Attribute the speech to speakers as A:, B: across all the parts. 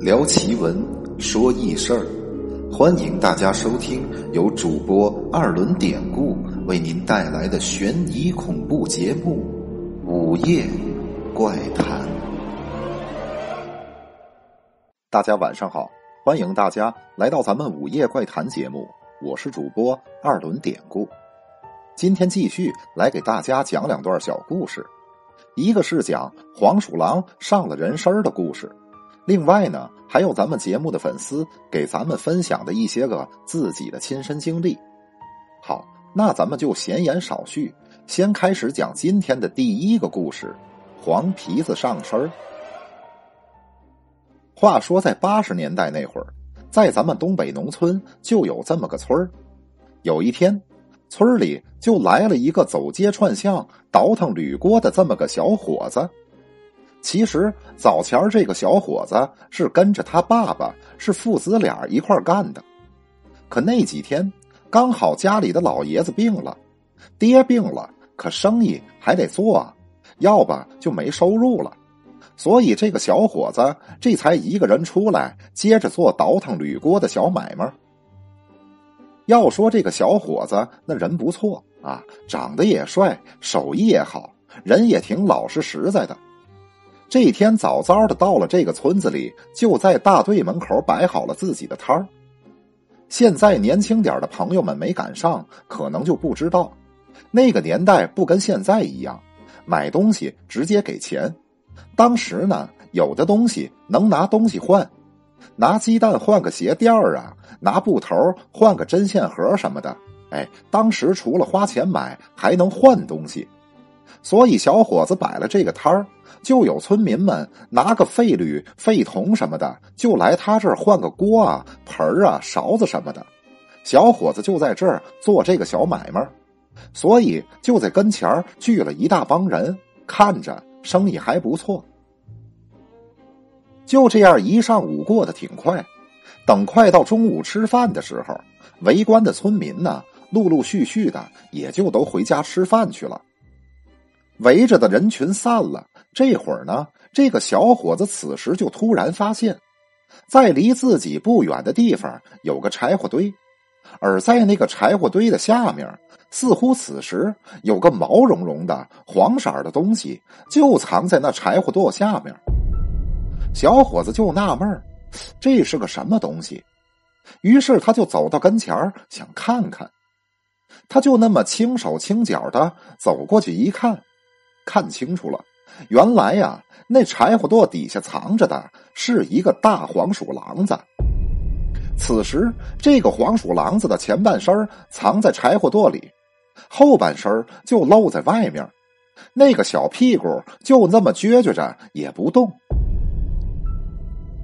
A: 聊奇闻，说异事儿，欢迎大家收听由主播二轮典故为您带来的悬疑恐怖节目《午夜怪谈》。大家晚上好，欢迎大家来到咱们《午夜怪谈》节目，我是主播二轮典故。今天继续来给大家讲两段小故事，一个是讲黄鼠狼上了人身的故事。另外呢，还有咱们节目的粉丝给咱们分享的一些个自己的亲身经历。好，那咱们就闲言少叙，先开始讲今天的第一个故事：黄皮子上身话说，在八十年代那会儿，在咱们东北农村就有这么个村儿。有一天，村里就来了一个走街串巷、倒腾铝锅的这么个小伙子。其实早前这个小伙子是跟着他爸爸，是父子俩一块干的。可那几天刚好家里的老爷子病了，爹病了，可生意还得做，要不就没收入了。所以这个小伙子这才一个人出来，接着做倒腾铝锅的小买卖。要说这个小伙子那人不错啊，长得也帅，手艺也好，人也挺老实实在的。这一天早早的到了这个村子里，就在大队门口摆好了自己的摊儿。现在年轻点的朋友们没赶上，可能就不知道，那个年代不跟现在一样，买东西直接给钱。当时呢，有的东西能拿东西换，拿鸡蛋换个鞋垫儿啊，拿布头换个针线盒什么的。哎，当时除了花钱买，还能换东西。所以小伙子摆了这个摊儿。就有村民们拿个废铝、废铜什么的，就来他这儿换个锅啊、盆儿啊、勺子什么的。小伙子就在这儿做这个小买卖，所以就在跟前儿聚了一大帮人，看着生意还不错。就这样一上午过得挺快，等快到中午吃饭的时候，围观的村民呢，陆陆续续的也就都回家吃饭去了。围着的人群散了。这会儿呢，这个小伙子此时就突然发现，在离自己不远的地方有个柴火堆，而在那个柴火堆的下面，似乎此时有个毛茸茸的黄色的东西就藏在那柴火垛下面。小伙子就纳闷这是个什么东西？于是他就走到跟前想看看。他就那么轻手轻脚的走过去一看，看清楚了。原来呀，那柴火垛底下藏着的是一个大黄鼠狼子。此时，这个黄鼠狼子的前半身藏在柴火垛里，后半身就露在外面。那个小屁股就那么撅撅着也不动。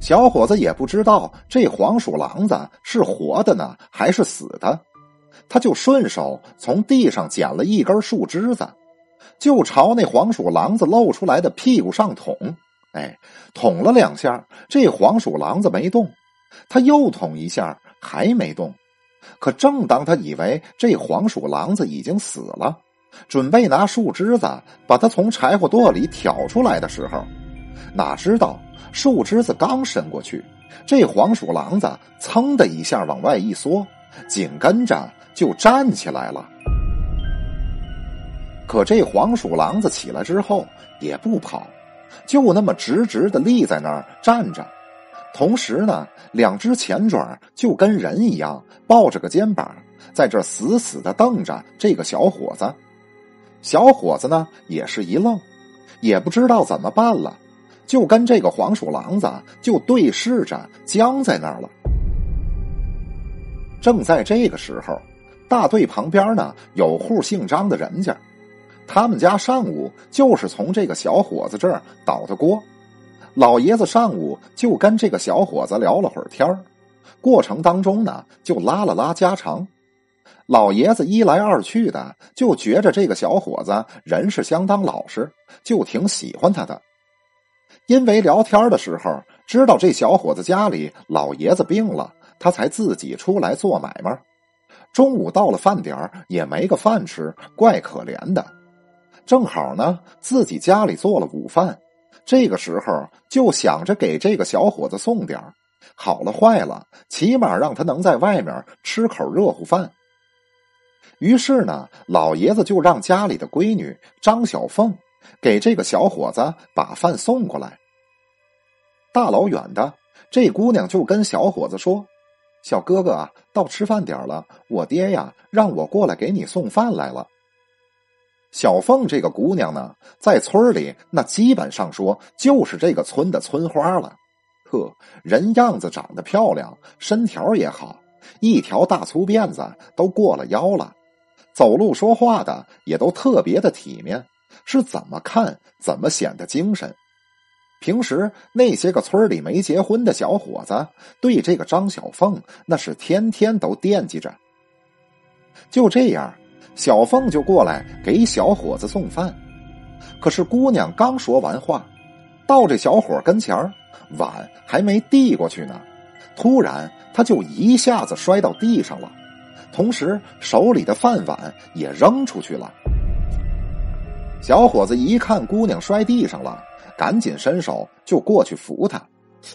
A: 小伙子也不知道这黄鼠狼子是活的呢还是死的，他就顺手从地上捡了一根树枝子。就朝那黄鼠狼子露出来的屁股上捅，哎，捅了两下，这黄鼠狼子没动。他又捅一下，还没动。可正当他以为这黄鼠狼子已经死了，准备拿树枝子把它从柴火垛里挑出来的时候，哪知道树枝子刚伸过去，这黄鼠狼子噌的一下往外一缩，紧跟着就站起来了。可这黄鼠狼子起来之后也不跑，就那么直直的立在那儿站着，同时呢，两只前爪就跟人一样抱着个肩膀，在这死死的瞪着这个小伙子。小伙子呢也是一愣，也不知道怎么办了，就跟这个黄鼠狼子就对视着，僵在那儿了。正在这个时候，大队旁边呢有户姓张的人家。他们家上午就是从这个小伙子这儿倒的锅，老爷子上午就跟这个小伙子聊了会儿天过程当中呢就拉了拉家常。老爷子一来二去的就觉着这个小伙子人是相当老实，就挺喜欢他的。因为聊天的时候知道这小伙子家里老爷子病了，他才自己出来做买卖。中午到了饭点也没个饭吃，怪可怜的。正好呢，自己家里做了午饭，这个时候就想着给这个小伙子送点好了坏了，起码让他能在外面吃口热乎饭。于是呢，老爷子就让家里的闺女张小凤给这个小伙子把饭送过来。大老远的，这姑娘就跟小伙子说：“小哥哥啊，到吃饭点了，我爹呀让我过来给你送饭来了。”小凤这个姑娘呢，在村里那基本上说就是这个村的村花了。呵，人样子长得漂亮，身条也好，一条大粗辫子都过了腰了。走路说话的也都特别的体面，是怎么看怎么显得精神。平时那些个村里没结婚的小伙子，对这个张小凤那是天天都惦记着。就这样，小凤就过来给小伙子送饭。可是姑娘刚说完话，到这小伙跟前碗还没递过去呢，突然他就一下子摔到地上了。同时，手里的饭碗也扔出去了。小伙子一看姑娘摔地上了，赶紧伸手就过去扶她。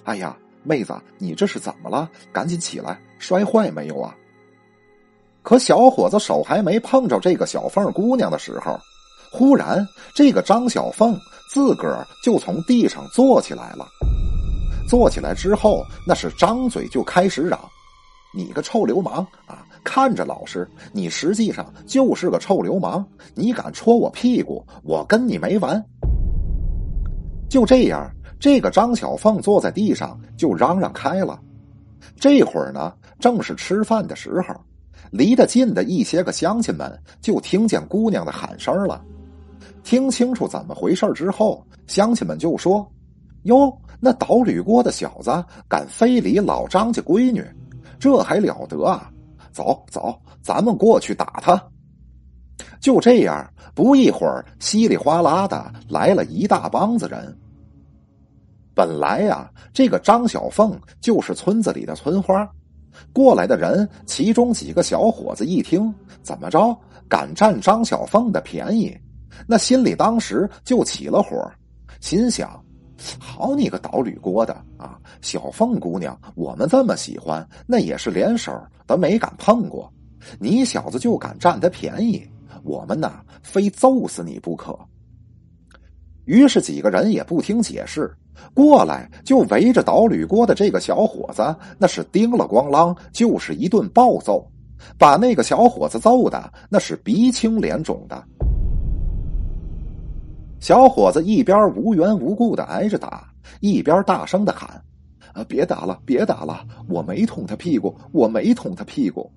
A: 哎呀，妹子，你这是怎么了？赶紧起来，摔坏没有啊？可小伙子手还没碰着这个小凤姑娘的时候，忽然这个张小凤自个儿就从地上坐起来了。坐起来之后，那是张嘴就开始嚷：“你个臭流氓啊！”看着老实，你实际上就是个臭流氓。你敢戳我屁股，我跟你没完。就这样，这个张小凤坐在地上就嚷嚷开了。这会儿呢，正是吃饭的时候，离得近的一些个乡亲们就听见姑娘的喊声了。听清楚怎么回事之后，乡亲们就说：“哟，那捣铝锅的小子敢非礼老张家闺女，这还了得啊！”走走，咱们过去打他。就这样，不一会儿，稀里哗啦的来了一大帮子人。本来呀，这个张小凤就是村子里的村花。过来的人，其中几个小伙子一听，怎么着敢占张小凤的便宜，那心里当时就起了火，心想。好你个捣铝锅的啊！小凤姑娘，我们这么喜欢，那也是连手都没敢碰过。你小子就敢占她便宜，我们呐非揍死你不可。于是几个人也不听解释，过来就围着捣铝锅的这个小伙子，那是叮了咣啷就是一顿暴揍，把那个小伙子揍的那是鼻青脸肿的。小伙子一边无缘无故的挨着打，一边大声的喊：“啊，别打了，别打了！我没捅他屁股，我没捅他屁股。”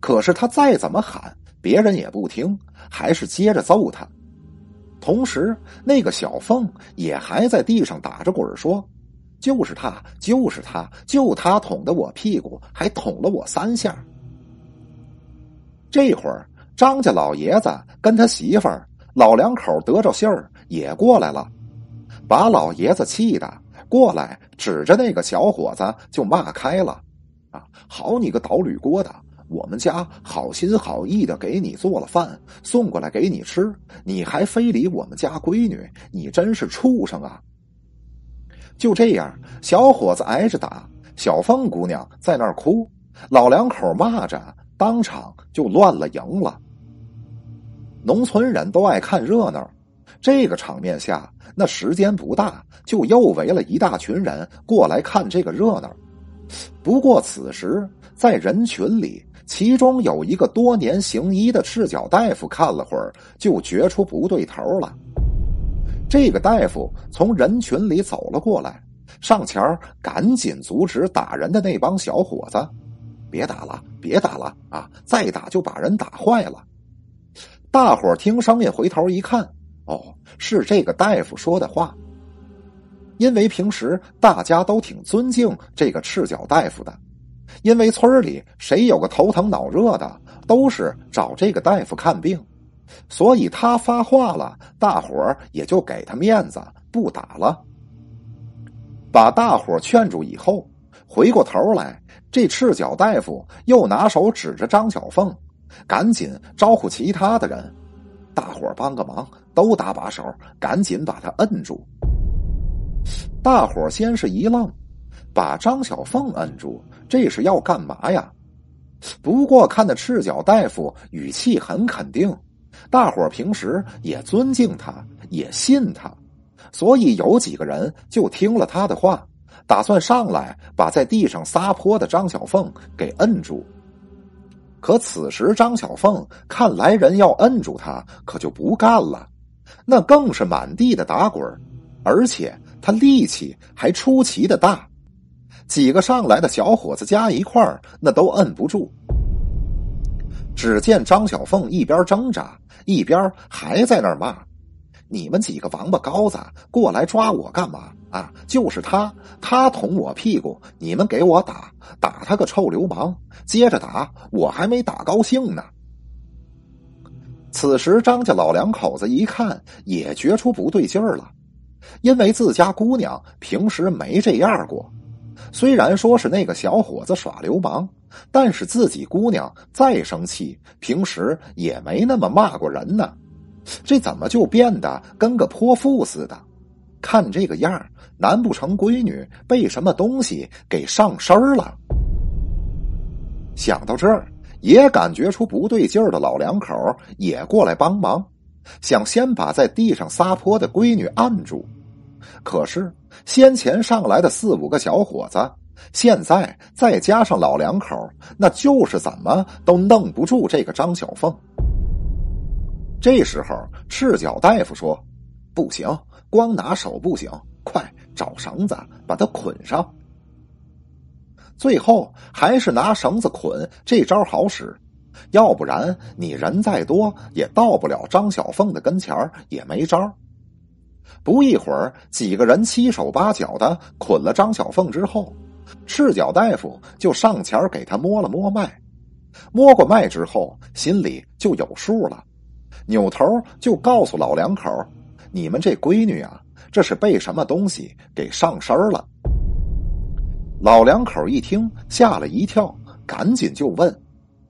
A: 可是他再怎么喊，别人也不听，还是接着揍他。同时，那个小凤也还在地上打着滚说：“就是他，就是他，就他捅的我屁股，还捅了我三下。”这会儿，张家老爷子跟他媳妇儿。老两口得着信儿也过来了，把老爷子气的过来，指着那个小伙子就骂开了：“啊，好你个捣铝锅的！我们家好心好意的给你做了饭，送过来给你吃，你还非礼我们家闺女，你真是畜生啊！”就这样，小伙子挨着打，小凤姑娘在那儿哭，老两口骂着，当场就乱了营了。农村人都爱看热闹，这个场面下，那时间不大，就又围了一大群人过来看这个热闹。不过此时在人群里，其中有一个多年行医的赤脚大夫看了会儿，就觉出不对头了。这个大夫从人群里走了过来，上前赶紧阻止打人的那帮小伙子：“别打了，别打了啊！再打就把人打坏了。”大伙听声音回头一看，哦，是这个大夫说的话。因为平时大家都挺尊敬这个赤脚大夫的，因为村里谁有个头疼脑热的，都是找这个大夫看病，所以他发话了，大伙儿也就给他面子，不打了。把大伙儿劝住以后，回过头来，这赤脚大夫又拿手指着张小凤。赶紧招呼其他的人，大伙儿帮个忙，都搭把手，赶紧把他摁住。大伙先是一愣，把张小凤摁住，这是要干嘛呀？不过看那赤脚大夫语气很肯定，大伙平时也尊敬他，也信他，所以有几个人就听了他的话，打算上来把在地上撒泼的张小凤给摁住。可此时张小凤看来人要摁住他，可就不干了，那更是满地的打滚而且他力气还出奇的大。几个上来的小伙子加一块儿，那都摁不住。只见张小凤一边挣扎，一边还在那儿骂：“你们几个王八羔子，过来抓我干嘛？啊，就是他，他捅我屁股，你们给我打，打他个臭流氓！接着打，我还没打高兴呢。”此时，张家老两口子一看，也觉出不对劲儿了，因为自家姑娘平时没这样过。虽然说是那个小伙子耍流氓，但是自己姑娘再生气，平时也没那么骂过人呢。这怎么就变得跟个泼妇似的？看这个样难不成闺女被什么东西给上身了？想到这儿，也感觉出不对劲儿的老两口也过来帮忙，想先把在地上撒泼的闺女按住。可是，先前上来的四五个小伙子，现在再加上老两口，那就是怎么都弄不住这个张小凤。这时候，赤脚大夫说：“不行，光拿手不行，快找绳子把他捆上。”最后还是拿绳子捆，这招好使，要不然你人再多也到不了张小凤的跟前也没招。不一会儿，几个人七手八脚的捆了张小凤之后，赤脚大夫就上前给他摸了摸脉。摸过脉之后，心里就有数了，扭头就告诉老两口：“你们这闺女啊，这是被什么东西给上身了。”老两口一听，吓了一跳，赶紧就问：“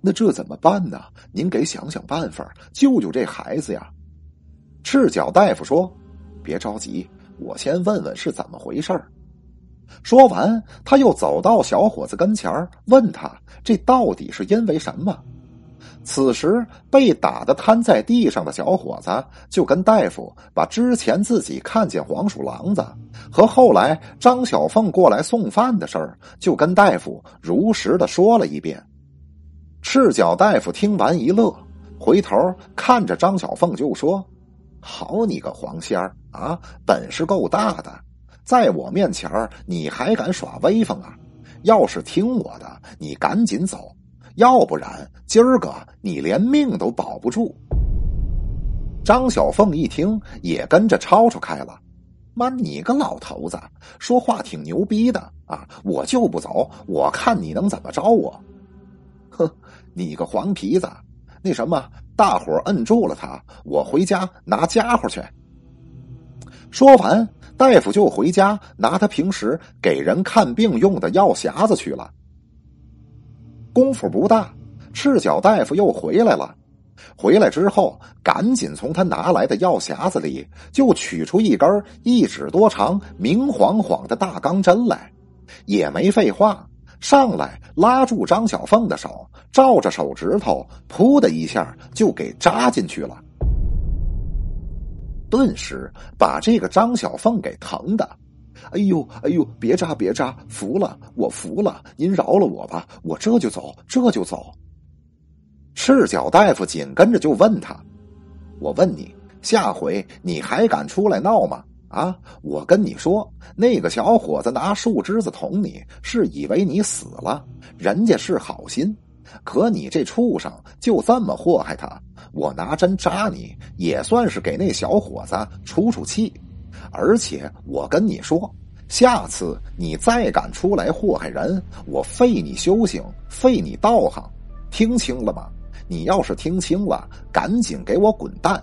A: 那这怎么办呢？您给想想办法，救救这孩子呀！”赤脚大夫说。别着急，我先问问是怎么回事说完，他又走到小伙子跟前问他：“这到底是因为什么？”此时，被打的瘫在地上的小伙子就跟大夫把之前自己看见黄鼠狼子和后来张小凤过来送饭的事儿，就跟大夫如实的说了一遍。赤脚大夫听完一乐，回头看着张小凤就说。好你个黄仙儿啊，本事够大的，在我面前你还敢耍威风啊？要是听我的，你赶紧走，要不然今儿个你连命都保不住。张小凤一听，也跟着吵吵开了。妈，你个老头子，说话挺牛逼的啊！我就不走，我看你能怎么着我？哼，你个黄皮子！那什么，大伙摁住了他，我回家拿家伙去。说完，大夫就回家拿他平时给人看病用的药匣子去了。功夫不大，赤脚大夫又回来了。回来之后，赶紧从他拿来的药匣子里就取出一根一指多长、明晃晃的大钢针来，也没废话。上来拉住张小凤的手，照着手指头，噗的一下就给扎进去了。顿时把这个张小凤给疼的，哎呦哎呦，别扎别扎，服了我服了，您饶了我吧，我这就走这就走。赤脚大夫紧跟着就问他：“我问你，下回你还敢出来闹吗？”啊！我跟你说，那个小伙子拿树枝子捅你，是以为你死了。人家是好心，可你这畜生就这么祸害他。我拿针扎你，也算是给那小伙子出出气。而且我跟你说，下次你再敢出来祸害人，我废你修行，废你道行。听清了吗？你要是听清了，赶紧给我滚蛋！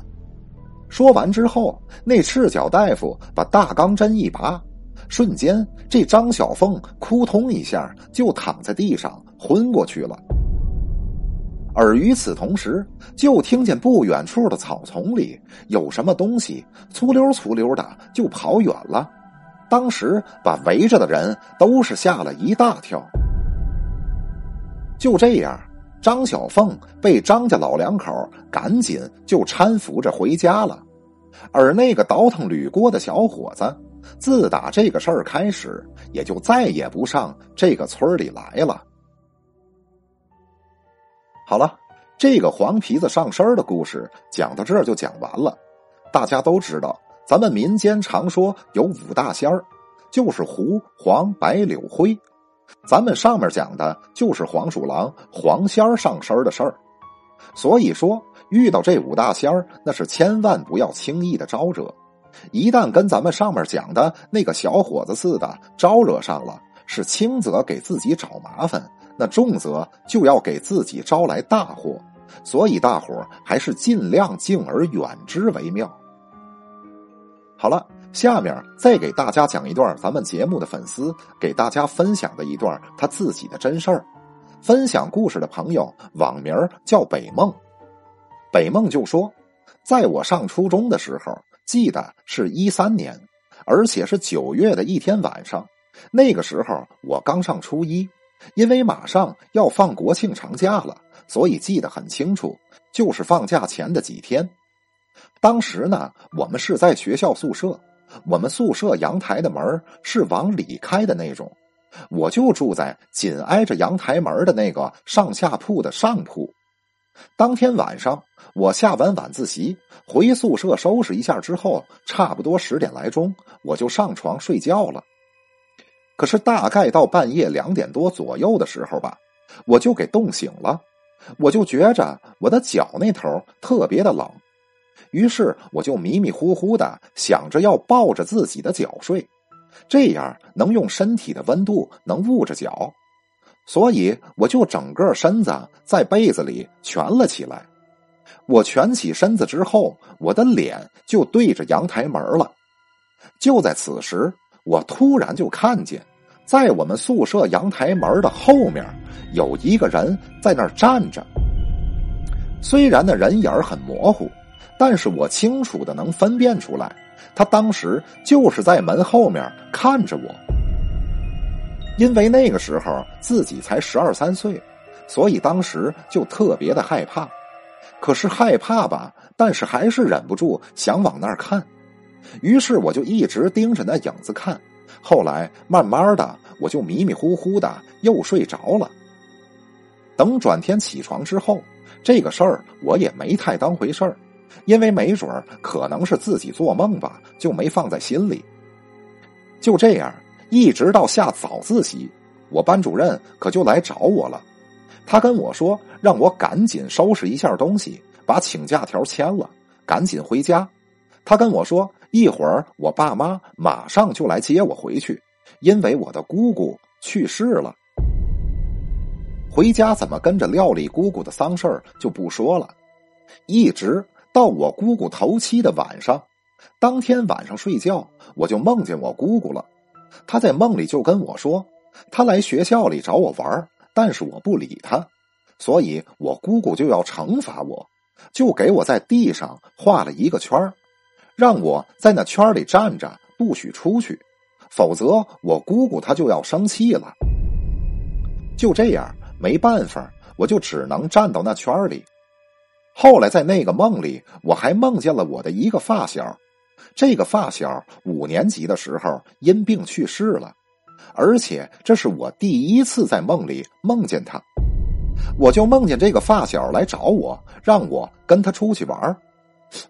A: 说完之后，那赤脚大夫把大钢针一拔，瞬间，这张小凤扑通一下就躺在地上昏过去了。而与此同时，就听见不远处的草丛里有什么东西粗溜粗溜的就跑远了。当时把围着的人都是吓了一大跳。就这样，张小凤被张家老两口赶紧就搀扶着回家了，而那个倒腾铝锅的小伙子，自打这个事儿开始，也就再也不上这个村里来了。好了，这个黄皮子上身的故事讲到这儿就讲完了。大家都知道，咱们民间常说有五大仙儿，就是胡、黄、白、柳、灰。咱们上面讲的就是黄鼠狼、黄仙儿上身的事儿。所以说，遇到这五大仙儿，那是千万不要轻易的招惹。一旦跟咱们上面讲的那个小伙子似的招惹上了，是轻则给自己找麻烦。那重则就要给自己招来大祸，所以大伙还是尽量敬而远之为妙。好了，下面再给大家讲一段咱们节目的粉丝给大家分享的一段他自己的真事儿。分享故事的朋友网名叫北梦，北梦就说，在我上初中的时候，记得是一三年，而且是九月的一天晚上，那个时候我刚上初一。因为马上要放国庆长假了，所以记得很清楚，就是放假前的几天。当时呢，我们是在学校宿舍，我们宿舍阳台的门是往里开的那种，我就住在紧挨着阳台门的那个上下铺的上铺。当天晚上，我下完晚自习回宿舍收拾一下之后，差不多十点来钟，我就上床睡觉了。可是大概到半夜两点多左右的时候吧，我就给冻醒了，我就觉着我的脚那头特别的冷，于是我就迷迷糊糊的想着要抱着自己的脚睡，这样能用身体的温度能捂着脚，所以我就整个身子在被子里蜷了起来。我蜷起身子之后，我的脸就对着阳台门了。就在此时。我突然就看见，在我们宿舍阳台门的后面，有一个人在那儿站着。虽然那人影很模糊，但是我清楚的能分辨出来，他当时就是在门后面看着我。因为那个时候自己才十二三岁，所以当时就特别的害怕。可是害怕吧，但是还是忍不住想往那儿看。于是我就一直盯着那影子看，后来慢慢的我就迷迷糊糊的又睡着了。等转天起床之后，这个事儿我也没太当回事儿，因为没准可能是自己做梦吧，就没放在心里。就这样，一直到下早自习，我班主任可就来找我了。他跟我说，让我赶紧收拾一下东西，把请假条签了，赶紧回家。他跟我说。一会儿，我爸妈马上就来接我回去，因为我的姑姑去世了。回家怎么跟着料理姑姑的丧事儿就不说了，一直到我姑姑头七的晚上，当天晚上睡觉，我就梦见我姑姑了。她在梦里就跟我说，她来学校里找我玩，但是我不理她，所以我姑姑就要惩罚我，就给我在地上画了一个圈。让我在那圈里站着，不许出去，否则我姑姑她就要生气了。就这样，没办法，我就只能站到那圈里。后来在那个梦里，我还梦见了我的一个发小，这个发小五年级的时候因病去世了，而且这是我第一次在梦里梦见他。我就梦见这个发小来找我，让我跟他出去玩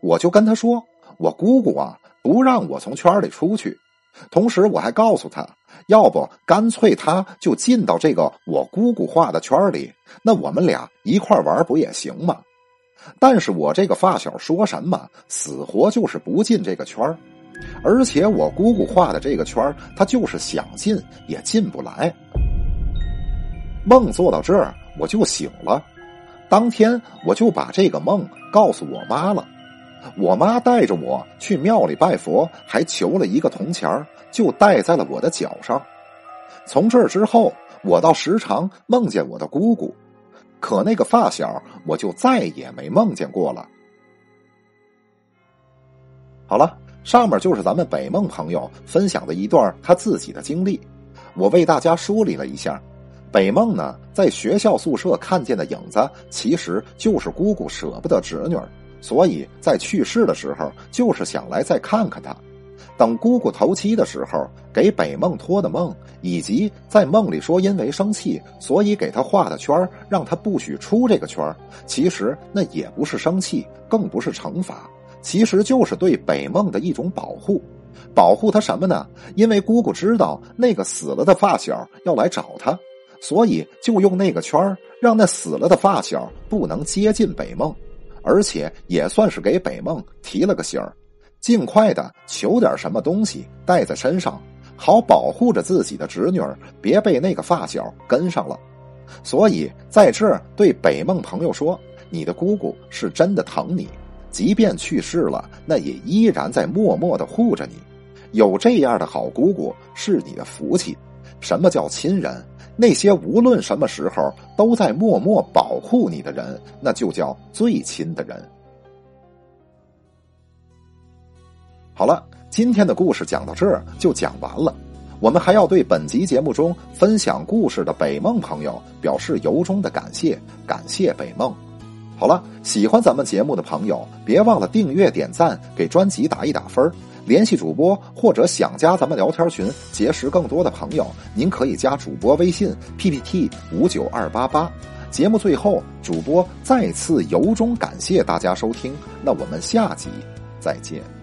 A: 我就跟他说。我姑姑啊，不让我从圈里出去，同时我还告诉他，要不干脆他就进到这个我姑姑画的圈里，那我们俩一块玩不也行吗？但是我这个发小说什么，死活就是不进这个圈而且我姑姑画的这个圈他就是想进也进不来。梦做到这儿，我就醒了，当天我就把这个梦告诉我妈了。我妈带着我去庙里拜佛，还求了一个铜钱就戴在了我的脚上。从这之后，我倒时常梦见我的姑姑，可那个发小，我就再也没梦见过了。好了，上面就是咱们北梦朋友分享的一段他自己的经历，我为大家梳理了一下。北梦呢，在学校宿舍看见的影子，其实就是姑姑舍不得侄女，所以在去世的时候，就是想来再看看她。等姑姑头七的时候，给北梦托的梦，以及在梦里说因为生气，所以给他画的圈让他不许出这个圈其实那也不是生气，更不是惩罚，其实就是对北梦的一种保护。保护他什么呢？因为姑姑知道那个死了的发小要来找他。所以就用那个圈让那死了的发小不能接近北梦，而且也算是给北梦提了个醒儿，尽快的求点什么东西带在身上，好保护着自己的侄女儿，别被那个发小跟上了。所以在这儿对北梦朋友说：“你的姑姑是真的疼你，即便去世了，那也依然在默默的护着你。有这样的好姑姑是你的福气。什么叫亲人？”那些无论什么时候都在默默保护你的人，那就叫最亲的人。好了，今天的故事讲到这儿就讲完了。我们还要对本集节目中分享故事的北梦朋友表示由衷的感谢，感谢北梦。好了，喜欢咱们节目的朋友，别忘了订阅、点赞，给专辑打一打分。联系主播或者想加咱们聊天群结识更多的朋友，您可以加主播微信 PPT 五九二八八。节目最后，主播再次由衷感谢大家收听，那我们下集再见。